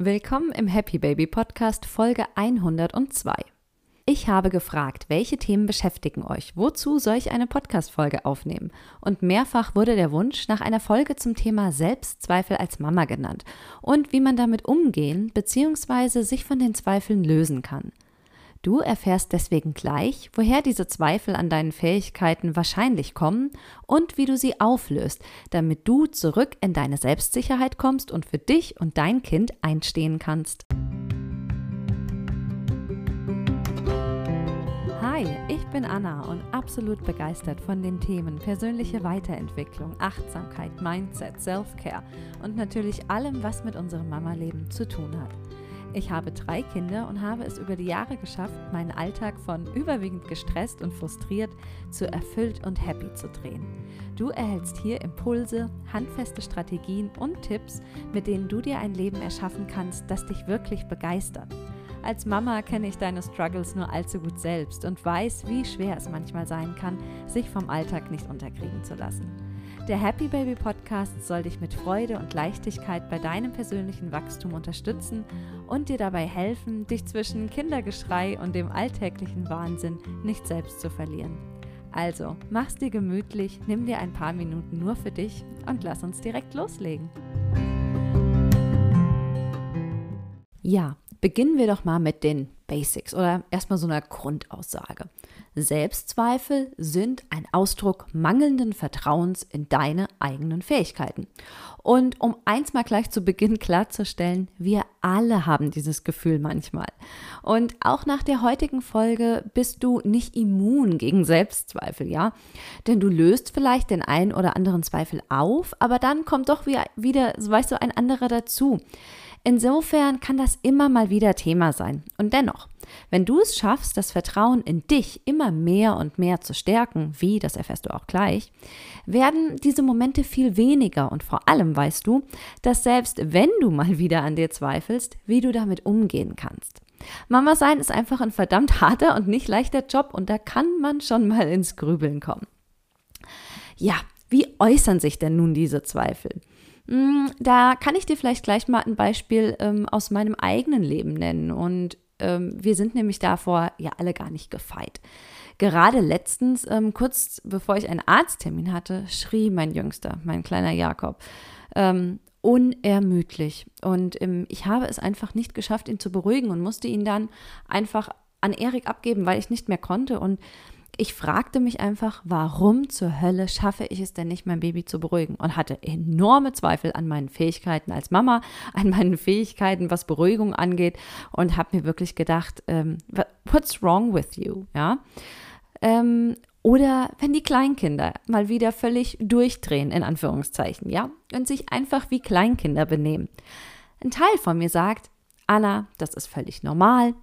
Willkommen im Happy Baby Podcast Folge 102. Ich habe gefragt, welche Themen beschäftigen euch? Wozu soll ich eine Podcast-Folge aufnehmen? Und mehrfach wurde der Wunsch nach einer Folge zum Thema Selbstzweifel als Mama genannt und wie man damit umgehen bzw. sich von den Zweifeln lösen kann. Du erfährst deswegen gleich, woher diese Zweifel an deinen Fähigkeiten wahrscheinlich kommen und wie du sie auflöst, damit du zurück in deine Selbstsicherheit kommst und für dich und dein Kind einstehen kannst. Hi, ich bin Anna und absolut begeistert von den Themen persönliche Weiterentwicklung, Achtsamkeit, Mindset, Self-Care und natürlich allem, was mit unserem Mama-Leben zu tun hat. Ich habe drei Kinder und habe es über die Jahre geschafft, meinen Alltag von überwiegend gestresst und frustriert zu erfüllt und happy zu drehen. Du erhältst hier Impulse, handfeste Strategien und Tipps, mit denen du dir ein Leben erschaffen kannst, das dich wirklich begeistert. Als Mama kenne ich deine Struggles nur allzu gut selbst und weiß, wie schwer es manchmal sein kann, sich vom Alltag nicht unterkriegen zu lassen. Der Happy Baby Podcast soll dich mit Freude und Leichtigkeit bei deinem persönlichen Wachstum unterstützen und dir dabei helfen, dich zwischen Kindergeschrei und dem alltäglichen Wahnsinn nicht selbst zu verlieren. Also, mach's dir gemütlich, nimm dir ein paar Minuten nur für dich und lass uns direkt loslegen. Ja, beginnen wir doch mal mit den Basics oder erstmal so einer Grundaussage. Selbstzweifel sind ein Ausdruck mangelnden Vertrauens in deine eigenen Fähigkeiten. Und um eins mal gleich zu Beginn klarzustellen, wir alle haben dieses Gefühl manchmal. Und auch nach der heutigen Folge bist du nicht immun gegen Selbstzweifel, ja? Denn du löst vielleicht den einen oder anderen Zweifel auf, aber dann kommt doch wieder, weißt du, ein anderer dazu. Insofern kann das immer mal wieder Thema sein. Und dennoch, wenn du es schaffst, das Vertrauen in dich immer mehr und mehr zu stärken, wie, das erfährst du auch gleich, werden diese Momente viel weniger und vor allem weißt du, dass selbst wenn du mal wieder an dir zweifelst, wie du damit umgehen kannst. Mama sein ist einfach ein verdammt harter und nicht leichter Job und da kann man schon mal ins Grübeln kommen. Ja, wie äußern sich denn nun diese Zweifel? Hm, da kann ich dir vielleicht gleich mal ein Beispiel ähm, aus meinem eigenen Leben nennen. Und ähm, wir sind nämlich davor ja alle gar nicht gefeit. Gerade letztens, ähm, kurz bevor ich einen Arzttermin hatte, schrie mein Jüngster, mein kleiner Jakob, ähm, unermüdlich. Und ähm, ich habe es einfach nicht geschafft, ihn zu beruhigen und musste ihn dann einfach an Erik abgeben, weil ich nicht mehr konnte. Und ich fragte mich einfach, warum zur Hölle schaffe ich es denn nicht, mein Baby zu beruhigen? Und hatte enorme Zweifel an meinen Fähigkeiten als Mama, an meinen Fähigkeiten, was Beruhigung angeht. Und habe mir wirklich gedacht, ähm, what's wrong with you? Ja. Ähm, oder wenn die Kleinkinder mal wieder völlig durchdrehen, in Anführungszeichen, ja, und sich einfach wie Kleinkinder benehmen. Ein Teil von mir sagt, Anna, das ist völlig normal,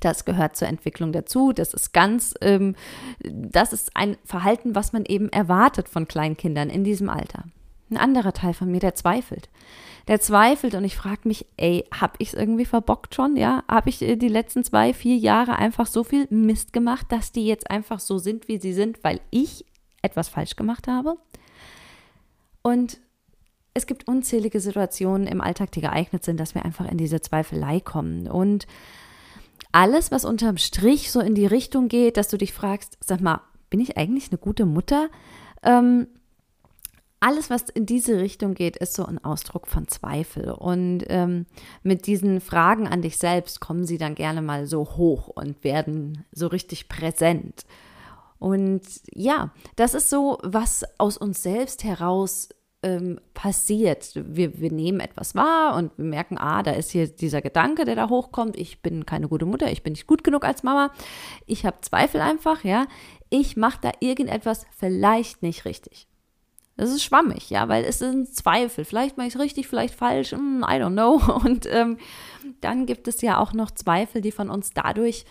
das gehört zur Entwicklung dazu. Das ist ganz, ähm, das ist ein Verhalten, was man eben erwartet von Kleinkindern in diesem Alter. Ein anderer Teil von mir, der zweifelt. Der zweifelt und ich frage mich, ey, hab ich es irgendwie verbockt schon? Ja, habe ich äh, die letzten zwei, vier Jahre einfach so viel Mist gemacht, dass die jetzt einfach so sind, wie sie sind, weil ich etwas falsch gemacht habe? Und es gibt unzählige Situationen im Alltag, die geeignet sind, dass wir einfach in diese Zweifelei kommen. Und alles, was unterm Strich so in die Richtung geht, dass du dich fragst, sag mal, bin ich eigentlich eine gute Mutter? Ähm, alles, was in diese Richtung geht, ist so ein Ausdruck von Zweifel. Und ähm, mit diesen Fragen an dich selbst kommen sie dann gerne mal so hoch und werden so richtig präsent. Und ja, das ist so, was aus uns selbst heraus ähm, passiert. Wir, wir nehmen etwas wahr und wir merken, ah, da ist hier dieser Gedanke, der da hochkommt. Ich bin keine gute Mutter, ich bin nicht gut genug als Mama. Ich habe Zweifel einfach, ja. Ich mache da irgendetwas vielleicht nicht richtig. Das ist schwammig, ja, weil es sind Zweifel. Vielleicht mache ich es richtig, vielleicht falsch, mm, I don't know. Und ähm, dann gibt es ja auch noch Zweifel, die von uns dadurch,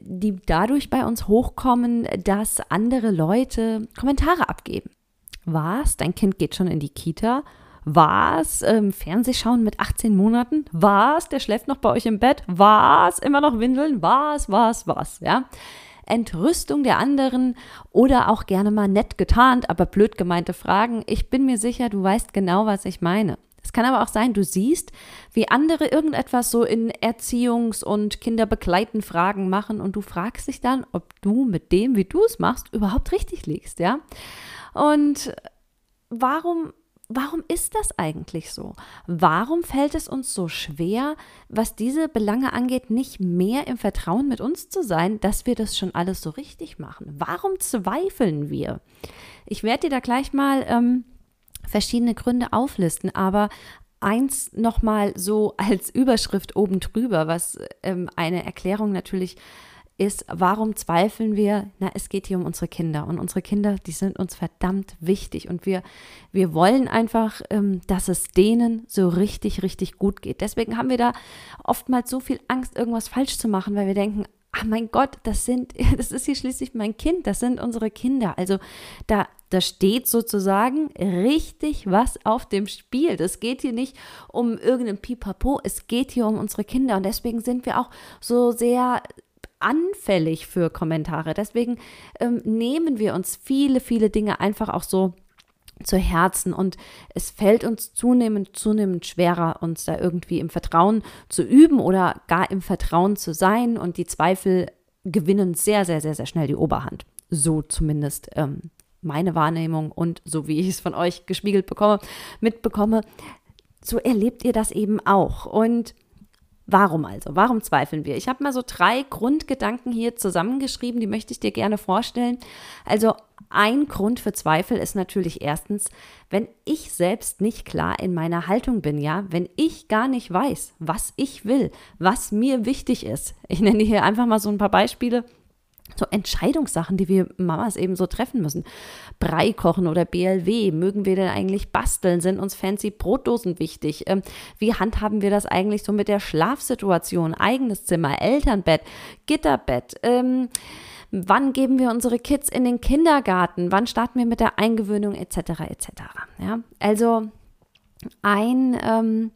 die dadurch bei uns hochkommen, dass andere Leute Kommentare abgeben. Was? Dein Kind geht schon in die Kita? Was? Ähm, Fernsehschauen mit 18 Monaten? Was? Der schläft noch bei euch im Bett? Was? Immer noch Windeln? Was? Was? Was? Ja. Entrüstung der anderen oder auch gerne mal nett getarnt, aber blöd gemeinte Fragen. Ich bin mir sicher, du weißt genau, was ich meine. Es kann aber auch sein, du siehst, wie andere irgendetwas so in Erziehungs- und Kinderbegleiten Fragen machen und du fragst dich dann, ob du mit dem, wie du es machst, überhaupt richtig liegst, ja? Und warum warum ist das eigentlich so? Warum fällt es uns so schwer, was diese Belange angeht, nicht mehr im Vertrauen mit uns zu sein, dass wir das schon alles so richtig machen? Warum zweifeln wir? Ich werde dir da gleich mal ähm, verschiedene Gründe auflisten, aber eins nochmal so als Überschrift oben drüber, was ähm, eine Erklärung natürlich ist, warum zweifeln wir? Na, es geht hier um unsere Kinder und unsere Kinder, die sind uns verdammt wichtig und wir, wir wollen einfach, ähm, dass es denen so richtig, richtig gut geht. Deswegen haben wir da oftmals so viel Angst, irgendwas falsch zu machen, weil wir denken, ach mein Gott, das sind, das ist hier schließlich mein Kind, das sind unsere Kinder. Also da, da steht sozusagen richtig was auf dem Spiel. Das geht hier nicht um irgendein Pipapo, es geht hier um unsere Kinder und deswegen sind wir auch so sehr anfällig für Kommentare. Deswegen ähm, nehmen wir uns viele, viele Dinge einfach auch so zu Herzen und es fällt uns zunehmend, zunehmend schwerer, uns da irgendwie im Vertrauen zu üben oder gar im Vertrauen zu sein und die Zweifel gewinnen sehr, sehr, sehr, sehr schnell die Oberhand. So zumindest ähm, meine Wahrnehmung und so wie ich es von euch gespiegelt bekomme, mitbekomme. So erlebt ihr das eben auch und Warum also? Warum zweifeln wir? Ich habe mal so drei Grundgedanken hier zusammengeschrieben, die möchte ich dir gerne vorstellen. Also ein Grund für Zweifel ist natürlich erstens, wenn ich selbst nicht klar in meiner Haltung bin, ja, wenn ich gar nicht weiß, was ich will, was mir wichtig ist. Ich nenne hier einfach mal so ein paar Beispiele so Entscheidungssachen, die wir Mamas eben so treffen müssen. Brei kochen oder BLW, mögen wir denn eigentlich basteln? Sind uns fancy Brotdosen wichtig? Ähm, wie handhaben wir das eigentlich so mit der Schlafsituation? Eigenes Zimmer, Elternbett, Gitterbett? Ähm, wann geben wir unsere Kids in den Kindergarten? Wann starten wir mit der Eingewöhnung etc. etc. Ja, also ein ähm,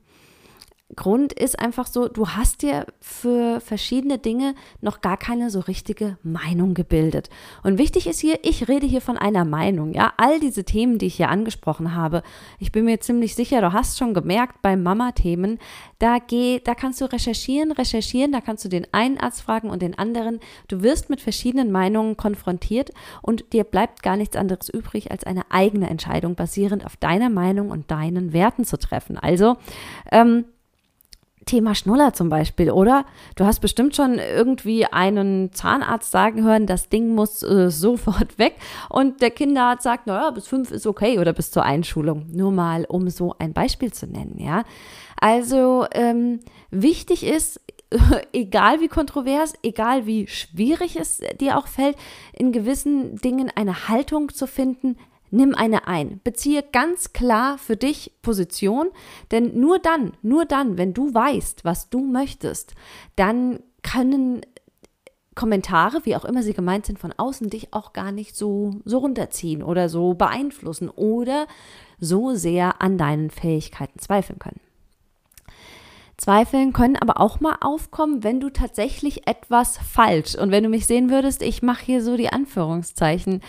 Grund ist einfach so, du hast dir für verschiedene Dinge noch gar keine so richtige Meinung gebildet. Und wichtig ist hier, ich rede hier von einer Meinung, ja. All diese Themen, die ich hier angesprochen habe, ich bin mir ziemlich sicher, du hast schon gemerkt, bei Mama-Themen, da geh, da kannst du recherchieren, recherchieren, da kannst du den einen Arzt fragen und den anderen. Du wirst mit verschiedenen Meinungen konfrontiert und dir bleibt gar nichts anderes übrig, als eine eigene Entscheidung basierend auf deiner Meinung und deinen Werten zu treffen. Also, ähm, Thema Schnuller zum Beispiel, oder? Du hast bestimmt schon irgendwie einen Zahnarzt sagen hören, das Ding muss äh, sofort weg. Und der Kinderarzt sagt, naja, bis fünf ist okay oder bis zur Einschulung. Nur mal, um so ein Beispiel zu nennen, ja. Also ähm, wichtig ist, egal wie kontrovers, egal wie schwierig es dir auch fällt, in gewissen Dingen eine Haltung zu finden, nimm eine ein. Beziehe ganz klar für dich Position, denn nur dann, nur dann, wenn du weißt, was du möchtest, dann können Kommentare, wie auch immer sie gemeint sind, von außen dich auch gar nicht so, so runterziehen oder so beeinflussen oder so sehr an deinen Fähigkeiten zweifeln können. Zweifeln können aber auch mal aufkommen, wenn du tatsächlich etwas falsch und wenn du mich sehen würdest, ich mache hier so die Anführungszeichen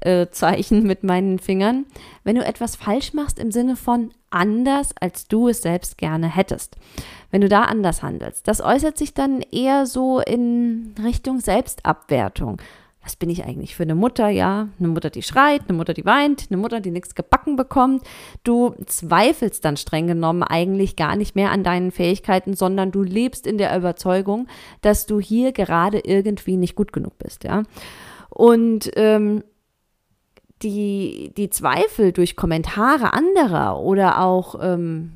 äh, Zeichen mit meinen Fingern, wenn du etwas falsch machst im Sinne von anders, als du es selbst gerne hättest. Wenn du da anders handelst. Das äußert sich dann eher so in Richtung Selbstabwertung. Was bin ich eigentlich für eine Mutter? Ja, eine Mutter, die schreit, eine Mutter, die weint, eine Mutter, die nichts gebacken bekommt. Du zweifelst dann streng genommen eigentlich gar nicht mehr an deinen Fähigkeiten, sondern du lebst in der Überzeugung, dass du hier gerade irgendwie nicht gut genug bist, ja. Und ähm, die, die Zweifel durch Kommentare anderer oder auch, ähm,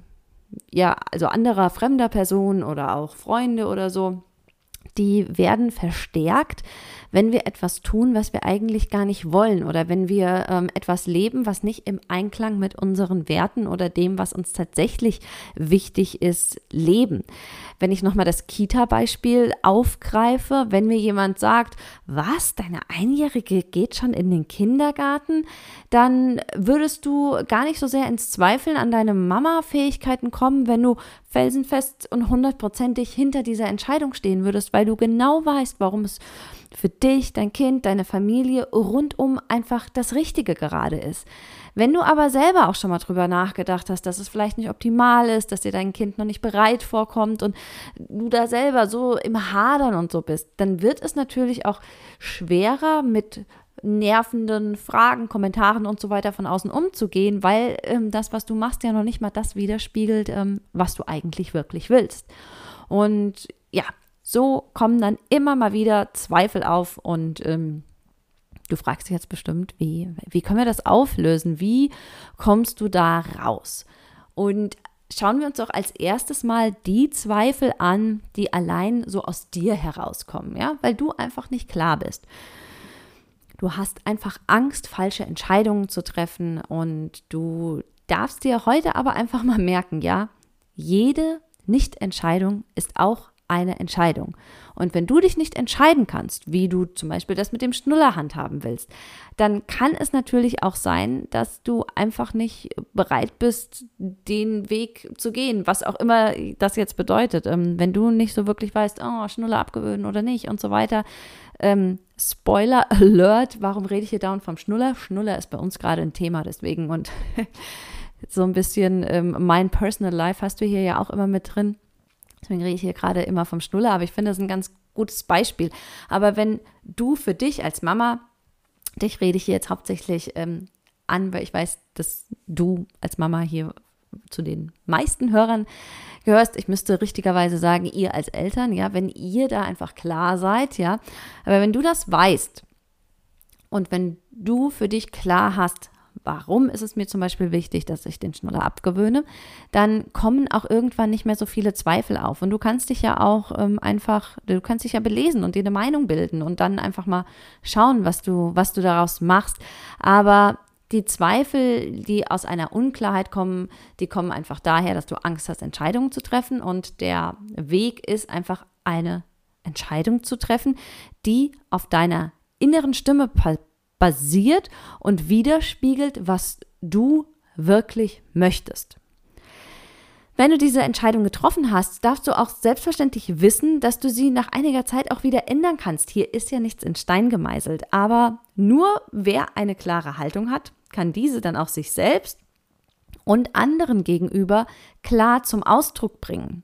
ja, also anderer fremder Personen oder auch Freunde oder so, die werden verstärkt, wenn wir etwas tun, was wir eigentlich gar nicht wollen oder wenn wir ähm, etwas leben, was nicht im Einklang mit unseren Werten oder dem, was uns tatsächlich wichtig ist, leben. Wenn ich nochmal das Kita-Beispiel aufgreife, wenn mir jemand sagt, was, deine Einjährige geht schon in den Kindergarten, dann würdest du gar nicht so sehr ins Zweifeln an deine Mama-Fähigkeiten kommen, wenn du felsenfest und hundertprozentig hinter dieser Entscheidung stehen würdest, weil du genau weißt, warum es für dich, dein Kind, deine Familie rundum einfach das Richtige gerade ist. Wenn du aber selber auch schon mal drüber nachgedacht hast, dass es vielleicht nicht optimal ist, dass dir dein Kind noch nicht bereit vorkommt und du da selber so im Hadern und so bist, dann wird es natürlich auch schwerer mit nervenden Fragen, Kommentaren und so weiter von außen umzugehen, weil ähm, das, was du machst, ja noch nicht mal das widerspiegelt, ähm, was du eigentlich wirklich willst. Und ja, so kommen dann immer mal wieder Zweifel auf und ähm, du fragst dich jetzt bestimmt, wie, wie können wir das auflösen? Wie kommst du da raus? Und schauen wir uns doch als erstes mal die Zweifel an, die allein so aus dir herauskommen, ja, weil du einfach nicht klar bist. Du hast einfach Angst, falsche Entscheidungen zu treffen und du darfst dir heute aber einfach mal merken, ja, jede Nichtentscheidung ist auch eine Entscheidung. Und wenn du dich nicht entscheiden kannst, wie du zum Beispiel das mit dem Schnuller handhaben willst, dann kann es natürlich auch sein, dass du einfach nicht bereit bist, den Weg zu gehen, was auch immer das jetzt bedeutet. Ähm, wenn du nicht so wirklich weißt, oh, Schnuller abgewöhnen oder nicht und so weiter. Ähm, Spoiler Alert, warum rede ich hier dauernd vom Schnuller? Schnuller ist bei uns gerade ein Thema, deswegen und so ein bisschen ähm, mein Personal Life hast du hier ja auch immer mit drin. Deswegen rede ich hier gerade immer vom Schnuller, aber ich finde das ein ganz gutes Beispiel. Aber wenn du für dich als Mama, dich rede ich hier jetzt hauptsächlich ähm, an, weil ich weiß, dass du als Mama hier zu den meisten Hörern gehörst. Ich müsste richtigerweise sagen, ihr als Eltern, ja, wenn ihr da einfach klar seid, ja. Aber wenn du das weißt und wenn du für dich klar hast, warum ist es mir zum Beispiel wichtig, dass ich den Schnuller abgewöhne, dann kommen auch irgendwann nicht mehr so viele Zweifel auf. Und du kannst dich ja auch ähm, einfach, du kannst dich ja belesen und dir eine Meinung bilden und dann einfach mal schauen, was du, was du daraus machst. Aber die Zweifel, die aus einer Unklarheit kommen, die kommen einfach daher, dass du Angst hast, Entscheidungen zu treffen. Und der Weg ist einfach eine Entscheidung zu treffen, die auf deiner inneren Stimme basiert und widerspiegelt, was du wirklich möchtest. Wenn du diese Entscheidung getroffen hast, darfst du auch selbstverständlich wissen, dass du sie nach einiger Zeit auch wieder ändern kannst. Hier ist ja nichts in Stein gemeißelt, aber nur wer eine klare Haltung hat, kann diese dann auch sich selbst und anderen gegenüber klar zum Ausdruck bringen.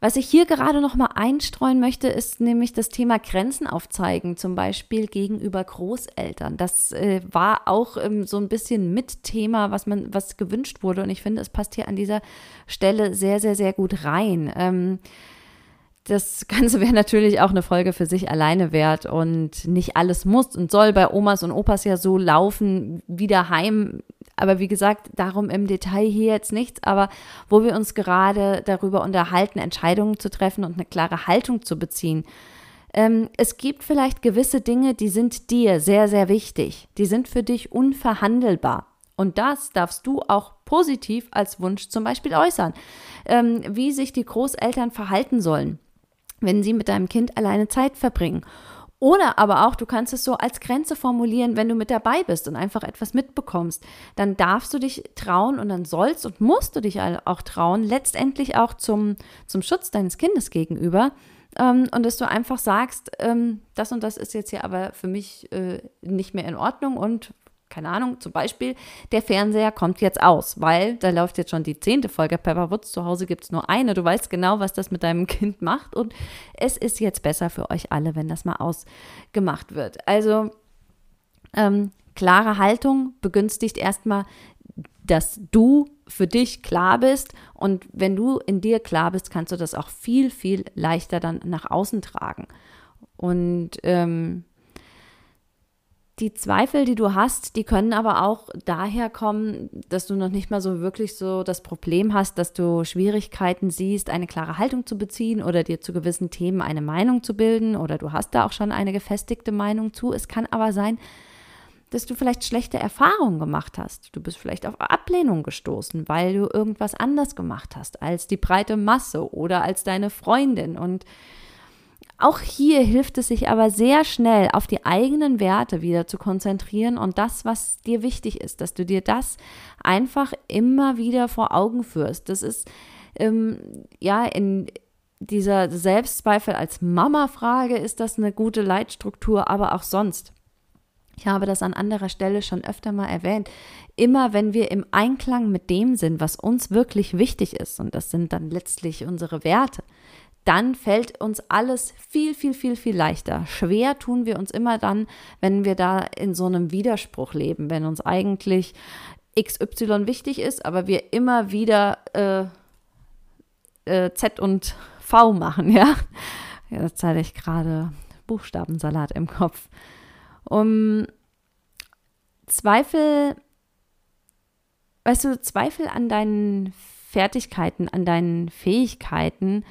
Was ich hier gerade noch mal einstreuen möchte, ist nämlich das Thema Grenzen aufzeigen, zum Beispiel gegenüber Großeltern. Das äh, war auch ähm, so ein bisschen mit Thema, was man, was gewünscht wurde. Und ich finde, es passt hier an dieser Stelle sehr, sehr, sehr gut rein. Ähm, das Ganze wäre natürlich auch eine Folge für sich alleine wert und nicht alles muss und soll bei Omas und Opas ja so laufen wie daheim. Aber wie gesagt, darum im Detail hier jetzt nichts. Aber wo wir uns gerade darüber unterhalten, Entscheidungen zu treffen und eine klare Haltung zu beziehen. Ähm, es gibt vielleicht gewisse Dinge, die sind dir sehr, sehr wichtig. Die sind für dich unverhandelbar. Und das darfst du auch positiv als Wunsch zum Beispiel äußern, ähm, wie sich die Großeltern verhalten sollen wenn sie mit deinem Kind alleine Zeit verbringen. Oder aber auch, du kannst es so als Grenze formulieren, wenn du mit dabei bist und einfach etwas mitbekommst. Dann darfst du dich trauen und dann sollst und musst du dich auch trauen, letztendlich auch zum, zum Schutz deines Kindes gegenüber. Ähm, und dass du einfach sagst, ähm, das und das ist jetzt hier aber für mich äh, nicht mehr in Ordnung und keine Ahnung, zum Beispiel, der Fernseher kommt jetzt aus, weil da läuft jetzt schon die zehnte Folge Pepperwoods. Zu Hause gibt es nur eine. Du weißt genau, was das mit deinem Kind macht. Und es ist jetzt besser für euch alle, wenn das mal ausgemacht wird. Also, ähm, klare Haltung begünstigt erstmal, dass du für dich klar bist. Und wenn du in dir klar bist, kannst du das auch viel, viel leichter dann nach außen tragen. Und ähm, die Zweifel, die du hast, die können aber auch daher kommen, dass du noch nicht mal so wirklich so das Problem hast, dass du Schwierigkeiten siehst, eine klare Haltung zu beziehen oder dir zu gewissen Themen eine Meinung zu bilden oder du hast da auch schon eine gefestigte Meinung zu. Es kann aber sein, dass du vielleicht schlechte Erfahrungen gemacht hast. Du bist vielleicht auf Ablehnung gestoßen, weil du irgendwas anders gemacht hast als die breite Masse oder als deine Freundin und auch hier hilft es sich aber sehr schnell auf die eigenen Werte wieder zu konzentrieren und das, was dir wichtig ist, dass du dir das einfach immer wieder vor Augen führst. Das ist ähm, ja in dieser Selbstzweifel als Mama-Frage, ist das eine gute Leitstruktur, aber auch sonst. Ich habe das an anderer Stelle schon öfter mal erwähnt. Immer wenn wir im Einklang mit dem sind, was uns wirklich wichtig ist, und das sind dann letztlich unsere Werte, dann fällt uns alles viel, viel, viel, viel leichter. Schwer tun wir uns immer dann, wenn wir da in so einem Widerspruch leben, wenn uns eigentlich XY wichtig ist, aber wir immer wieder äh, äh, Z und V machen, ja. Das zeige ich gerade Buchstabensalat im Kopf. Um Zweifel, weißt du, Zweifel an deinen Fertigkeiten, an deinen Fähigkeiten,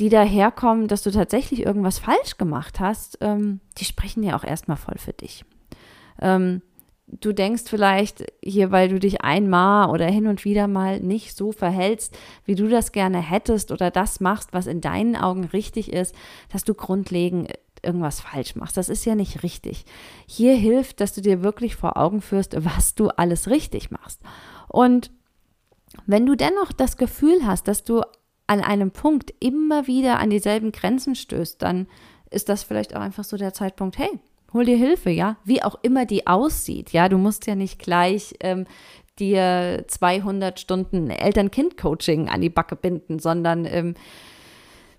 die daherkommen, dass du tatsächlich irgendwas falsch gemacht hast, ähm, die sprechen ja auch erstmal voll für dich. Ähm, du denkst vielleicht hier, weil du dich einmal oder hin und wieder mal nicht so verhältst, wie du das gerne hättest oder das machst, was in deinen Augen richtig ist, dass du grundlegend irgendwas falsch machst. Das ist ja nicht richtig. Hier hilft, dass du dir wirklich vor Augen führst, was du alles richtig machst. Und wenn du dennoch das Gefühl hast, dass du an einem Punkt immer wieder an dieselben Grenzen stößt, dann ist das vielleicht auch einfach so der Zeitpunkt, hey, hol dir Hilfe, ja, wie auch immer die aussieht, ja, du musst ja nicht gleich ähm, dir 200 Stunden Eltern-Kind-Coaching an die Backe binden, sondern ähm,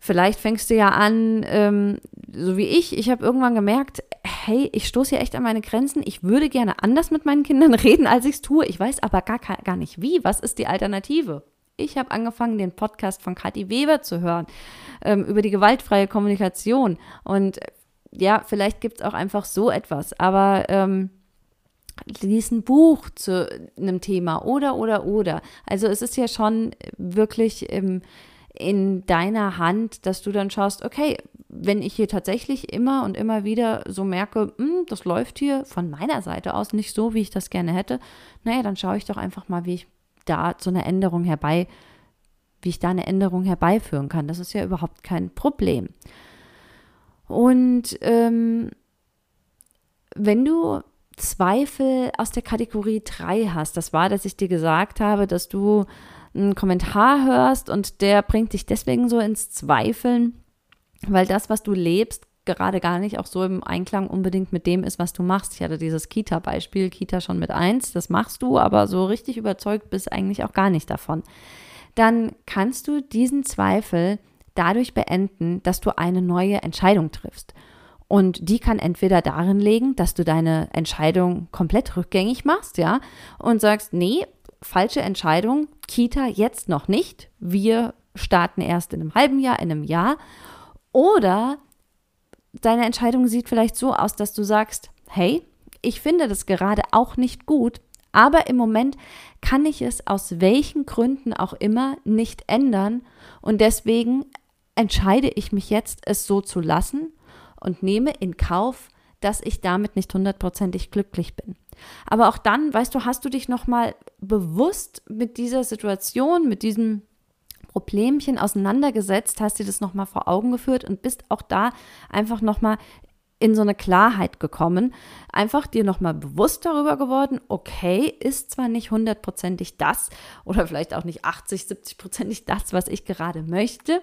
Vielleicht fängst du ja an, ähm, so wie ich. Ich habe irgendwann gemerkt, hey, ich stoße hier echt an meine Grenzen. Ich würde gerne anders mit meinen Kindern reden, als ich es tue. Ich weiß aber gar, gar nicht wie. Was ist die Alternative? Ich habe angefangen, den Podcast von Kathi Weber zu hören ähm, über die gewaltfreie Kommunikation. Und ja, vielleicht gibt es auch einfach so etwas. Aber ähm, lies ein Buch zu einem Thema oder, oder, oder. Also es ist ja schon wirklich ähm, in deiner Hand, dass du dann schaust, okay, wenn ich hier tatsächlich immer und immer wieder so merke, hm, das läuft hier von meiner Seite aus nicht so, wie ich das gerne hätte, naja, dann schaue ich doch einfach mal, wie ich da so eine Änderung herbei, wie ich da eine Änderung herbeiführen kann. Das ist ja überhaupt kein Problem. Und ähm, wenn du Zweifel aus der Kategorie 3 hast, das war, dass ich dir gesagt habe, dass du einen Kommentar hörst und der bringt dich deswegen so ins Zweifeln, weil das, was du lebst, gerade gar nicht auch so im Einklang unbedingt mit dem ist, was du machst. Ich hatte dieses Kita-Beispiel, Kita schon mit eins, das machst du, aber so richtig überzeugt bist eigentlich auch gar nicht davon. Dann kannst du diesen Zweifel dadurch beenden, dass du eine neue Entscheidung triffst. Und die kann entweder darin liegen, dass du deine Entscheidung komplett rückgängig machst, ja, und sagst, nee, falsche Entscheidung, Kita jetzt noch nicht, wir starten erst in einem halben Jahr, in einem Jahr. Oder deine Entscheidung sieht vielleicht so aus, dass du sagst, hey, ich finde das gerade auch nicht gut, aber im Moment kann ich es aus welchen Gründen auch immer nicht ändern und deswegen entscheide ich mich jetzt, es so zu lassen und nehme in Kauf, dass ich damit nicht hundertprozentig glücklich bin. Aber auch dann, weißt du, hast du dich nochmal bewusst mit dieser Situation, mit diesem Problemchen auseinandergesetzt, hast dir das nochmal vor Augen geführt und bist auch da einfach nochmal in so eine Klarheit gekommen, einfach dir nochmal bewusst darüber geworden, okay, ist zwar nicht hundertprozentig das oder vielleicht auch nicht 80, 70 prozentig das, was ich gerade möchte,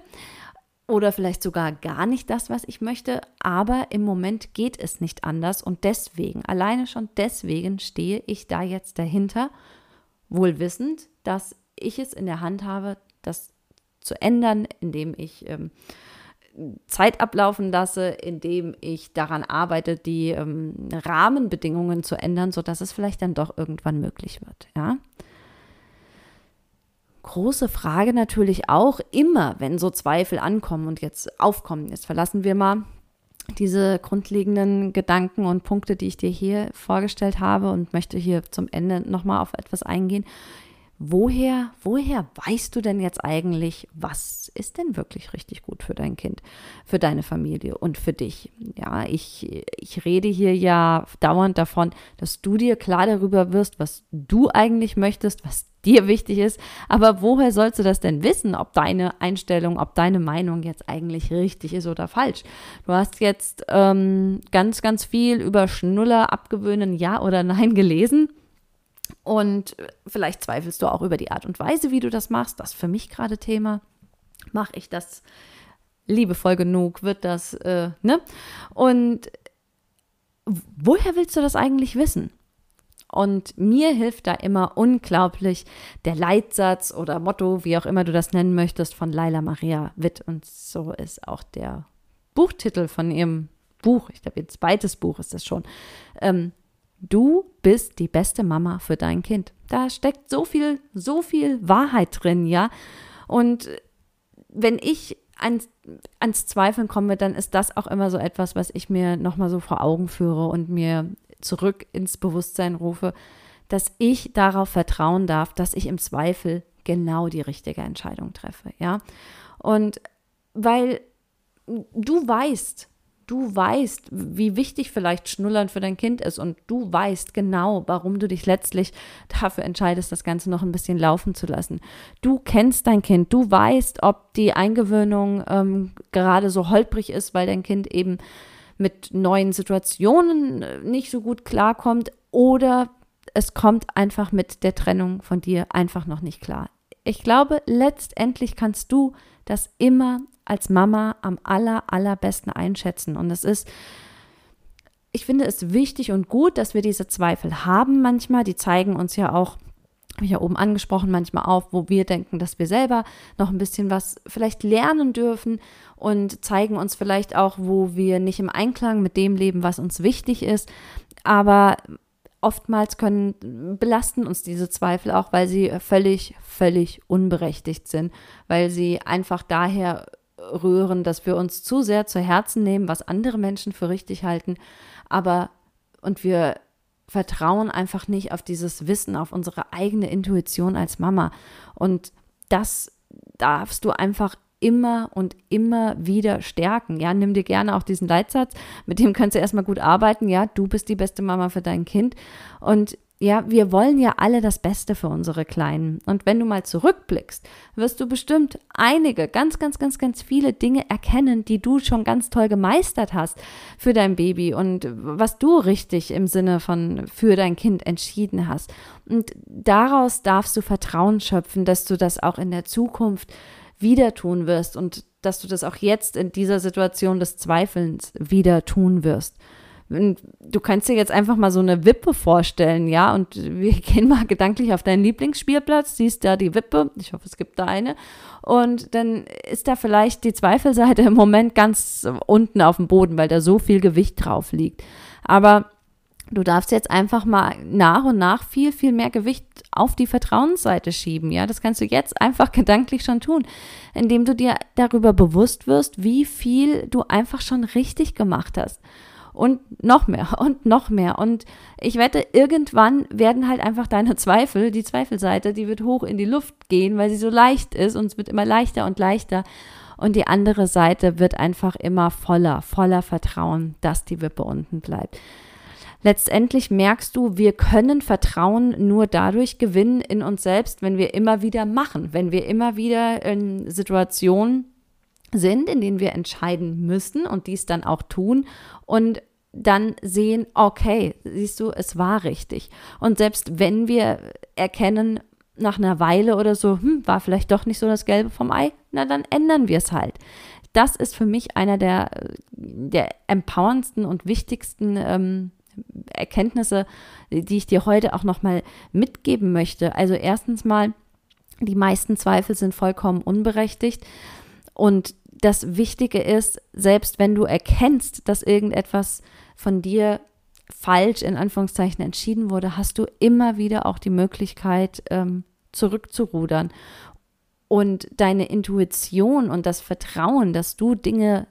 oder vielleicht sogar gar nicht das, was ich möchte, aber im Moment geht es nicht anders und deswegen, alleine schon deswegen stehe ich da jetzt dahinter, wohl wissend, dass ich es in der Hand habe, das zu ändern, indem ich ähm, Zeit ablaufen lasse, indem ich daran arbeite, die ähm, Rahmenbedingungen zu ändern, sodass es vielleicht dann doch irgendwann möglich wird, ja große Frage natürlich auch immer, wenn so Zweifel ankommen und jetzt aufkommen. Jetzt verlassen wir mal diese grundlegenden Gedanken und Punkte, die ich dir hier vorgestellt habe und möchte hier zum Ende nochmal auf etwas eingehen. Woher, woher weißt du denn jetzt eigentlich, was ist denn wirklich richtig gut für dein Kind, für deine Familie und für dich? Ja, ich, ich rede hier ja dauernd davon, dass du dir klar darüber wirst, was du eigentlich möchtest, was dir wichtig ist. Aber woher sollst du das denn wissen, ob deine Einstellung, ob deine Meinung jetzt eigentlich richtig ist oder falsch? Du hast jetzt ähm, ganz, ganz viel über Schnuller abgewöhnen, ja oder nein gelesen. Und vielleicht zweifelst du auch über die Art und Weise, wie du das machst. Das ist für mich gerade Thema. Mache ich das liebevoll genug? Wird das, äh, ne? Und woher willst du das eigentlich wissen? Und mir hilft da immer unglaublich der Leitsatz oder Motto, wie auch immer du das nennen möchtest, von Laila Maria Witt. Und so ist auch der Buchtitel von ihrem Buch, ich glaube, ihr zweites Buch ist das schon. Ähm, du bist die beste Mama für dein Kind. Da steckt so viel, so viel Wahrheit drin, ja. Und wenn ich ans, ans Zweifeln komme, dann ist das auch immer so etwas, was ich mir nochmal so vor Augen führe und mir zurück ins Bewusstsein rufe, dass ich darauf vertrauen darf, dass ich im Zweifel genau die richtige Entscheidung treffe, ja. Und weil du weißt, du weißt, wie wichtig vielleicht Schnullern für dein Kind ist und du weißt genau, warum du dich letztlich dafür entscheidest, das Ganze noch ein bisschen laufen zu lassen. Du kennst dein Kind, du weißt, ob die Eingewöhnung ähm, gerade so holprig ist, weil dein Kind eben mit neuen Situationen äh, nicht so gut klarkommt oder es kommt einfach mit der Trennung von dir einfach noch nicht klar. Ich glaube, letztendlich kannst du das immer als Mama am aller, allerbesten einschätzen. Und es ist, ich finde es wichtig und gut, dass wir diese Zweifel haben manchmal. Die zeigen uns ja auch, habe ich ja oben angesprochen, manchmal auf, wo wir denken, dass wir selber noch ein bisschen was vielleicht lernen dürfen und zeigen uns vielleicht auch, wo wir nicht im Einklang mit dem leben, was uns wichtig ist. Aber oftmals können belasten uns diese Zweifel auch, weil sie völlig, völlig unberechtigt sind, weil sie einfach daher rühren, dass wir uns zu sehr zu Herzen nehmen, was andere Menschen für richtig halten, aber und wir vertrauen einfach nicht auf dieses Wissen, auf unsere eigene Intuition als Mama. Und das darfst du einfach immer und immer wieder stärken. Ja, nimm dir gerne auch diesen Leitsatz, mit dem kannst du erstmal gut arbeiten. Ja, du bist die beste Mama für dein Kind. Und ja, wir wollen ja alle das Beste für unsere Kleinen. Und wenn du mal zurückblickst, wirst du bestimmt einige, ganz, ganz, ganz, ganz viele Dinge erkennen, die du schon ganz toll gemeistert hast für dein Baby und was du richtig im Sinne von für dein Kind entschieden hast. Und daraus darfst du Vertrauen schöpfen, dass du das auch in der Zukunft wieder tun wirst und dass du das auch jetzt in dieser Situation des Zweifelns wieder tun wirst du kannst dir jetzt einfach mal so eine Wippe vorstellen, ja, und wir gehen mal gedanklich auf deinen Lieblingsspielplatz, siehst da die Wippe, ich hoffe, es gibt da eine, und dann ist da vielleicht die Zweifelseite im Moment ganz unten auf dem Boden, weil da so viel Gewicht drauf liegt. Aber du darfst jetzt einfach mal nach und nach viel, viel mehr Gewicht auf die Vertrauensseite schieben. Ja, das kannst du jetzt einfach gedanklich schon tun, indem du dir darüber bewusst wirst, wie viel du einfach schon richtig gemacht hast und noch mehr und noch mehr. Und ich wette, irgendwann werden halt einfach deine Zweifel, die Zweifelseite, die wird hoch in die Luft gehen, weil sie so leicht ist und es wird immer leichter und leichter. Und die andere Seite wird einfach immer voller, voller Vertrauen, dass die Wippe unten bleibt. Letztendlich merkst du, wir können Vertrauen nur dadurch gewinnen in uns selbst, wenn wir immer wieder machen, wenn wir immer wieder in Situationen sind, in denen wir entscheiden müssen und dies dann auch tun und dann sehen, okay, siehst du, es war richtig. Und selbst wenn wir erkennen, nach einer Weile oder so, hm, war vielleicht doch nicht so das Gelbe vom Ei, na dann ändern wir es halt. Das ist für mich einer der, der empowerndsten und wichtigsten ähm, Erkenntnisse, die ich dir heute auch nochmal mitgeben möchte. Also erstens mal, die meisten Zweifel sind vollkommen unberechtigt. Und das Wichtige ist, selbst wenn du erkennst, dass irgendetwas von dir falsch in Anführungszeichen entschieden wurde, hast du immer wieder auch die Möglichkeit, ähm, zurückzurudern. Und deine Intuition und das Vertrauen, dass du Dinge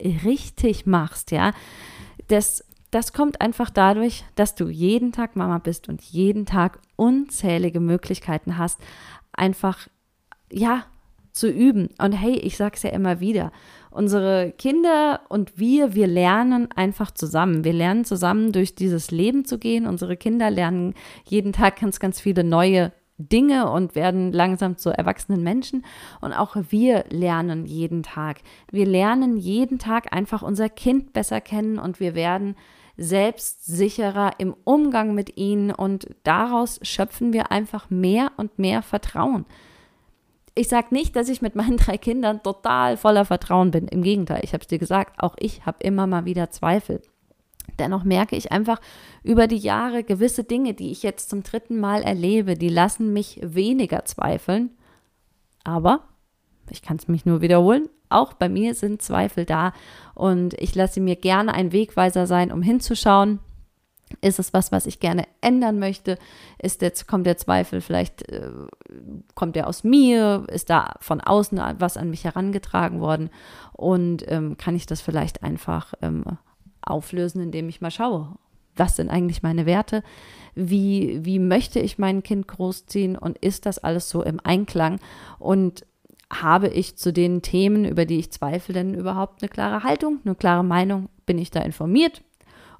richtig machst, ja, das, das kommt einfach dadurch, dass du jeden Tag Mama bist und jeden Tag unzählige Möglichkeiten hast, einfach, ja, zu üben. Und hey, ich sage es ja immer wieder, unsere Kinder und wir, wir lernen einfach zusammen. Wir lernen zusammen durch dieses Leben zu gehen. Unsere Kinder lernen jeden Tag ganz, ganz viele neue Dinge und werden langsam zu erwachsenen Menschen. Und auch wir lernen jeden Tag. Wir lernen jeden Tag einfach unser Kind besser kennen und wir werden selbstsicherer im Umgang mit ihnen und daraus schöpfen wir einfach mehr und mehr Vertrauen ich sage nicht, dass ich mit meinen drei Kindern total voller Vertrauen bin. Im Gegenteil, ich habe es dir gesagt, auch ich habe immer mal wieder Zweifel. Dennoch merke ich einfach über die Jahre gewisse Dinge, die ich jetzt zum dritten Mal erlebe, die lassen mich weniger zweifeln. Aber, ich kann es mich nur wiederholen, auch bei mir sind Zweifel da und ich lasse mir gerne ein Wegweiser sein, um hinzuschauen, ist es was, was ich gerne ändern möchte? Ist jetzt, kommt der Zweifel vielleicht, äh, kommt der aus mir? Ist da von außen was an mich herangetragen worden? Und ähm, kann ich das vielleicht einfach ähm, auflösen, indem ich mal schaue, was sind eigentlich meine Werte? Wie, wie möchte ich mein Kind großziehen? Und ist das alles so im Einklang? Und habe ich zu den Themen, über die ich zweifle, denn überhaupt eine klare Haltung, eine klare Meinung? Bin ich da informiert?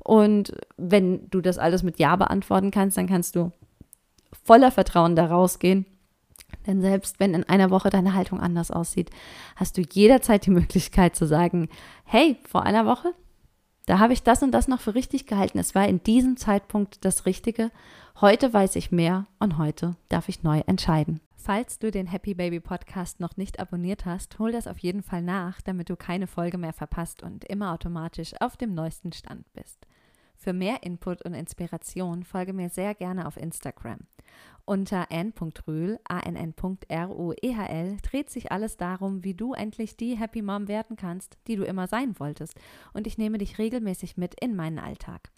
Und wenn du das alles mit Ja beantworten kannst, dann kannst du voller Vertrauen da rausgehen. Denn selbst wenn in einer Woche deine Haltung anders aussieht, hast du jederzeit die Möglichkeit zu sagen, hey, vor einer Woche, da habe ich das und das noch für richtig gehalten. Es war in diesem Zeitpunkt das Richtige. Heute weiß ich mehr und heute darf ich neu entscheiden. Falls du den Happy Baby Podcast noch nicht abonniert hast, hol das auf jeden Fall nach, damit du keine Folge mehr verpasst und immer automatisch auf dem neuesten Stand bist. Für mehr Input und Inspiration folge mir sehr gerne auf Instagram. Unter n.rühl, ann.ruehl, dreht sich alles darum, wie du endlich die Happy Mom werden kannst, die du immer sein wolltest. Und ich nehme dich regelmäßig mit in meinen Alltag.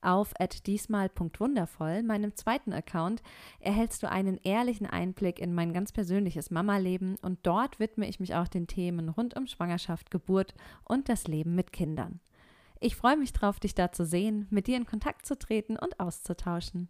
Auf diesmal.wundervoll, meinem zweiten Account, erhältst du einen ehrlichen Einblick in mein ganz persönliches Mama-Leben und dort widme ich mich auch den Themen rund um Schwangerschaft, Geburt und das Leben mit Kindern. Ich freue mich drauf, dich da zu sehen, mit dir in Kontakt zu treten und auszutauschen.